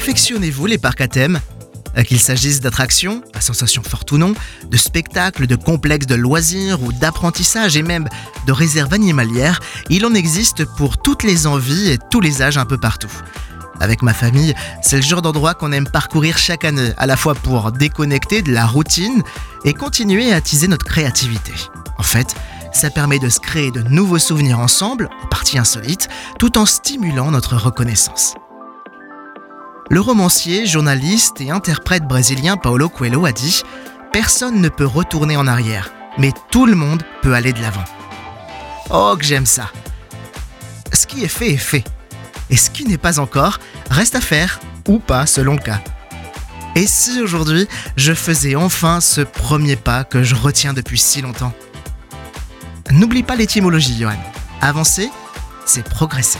Affectionnez-vous les parcs à thème euh, Qu'il s'agisse d'attractions, à sensations fortes ou non, de spectacles, de complexes de loisirs ou d'apprentissage et même de réserves animalières, il en existe pour toutes les envies et tous les âges un peu partout. Avec ma famille, c'est le genre d'endroit qu'on aime parcourir chaque année, à la fois pour déconnecter de la routine et continuer à attiser notre créativité. En fait, ça permet de se créer de nouveaux souvenirs ensemble, en partie insolites, tout en stimulant notre reconnaissance. Le romancier, journaliste et interprète brésilien Paulo Coelho a dit Personne ne peut retourner en arrière, mais tout le monde peut aller de l'avant. Oh, que j'aime ça Ce qui est fait est fait. Et ce qui n'est pas encore reste à faire, ou pas selon le cas. Et si aujourd'hui je faisais enfin ce premier pas que je retiens depuis si longtemps? N'oublie pas l'étymologie, Johan. Avancer, c'est progresser.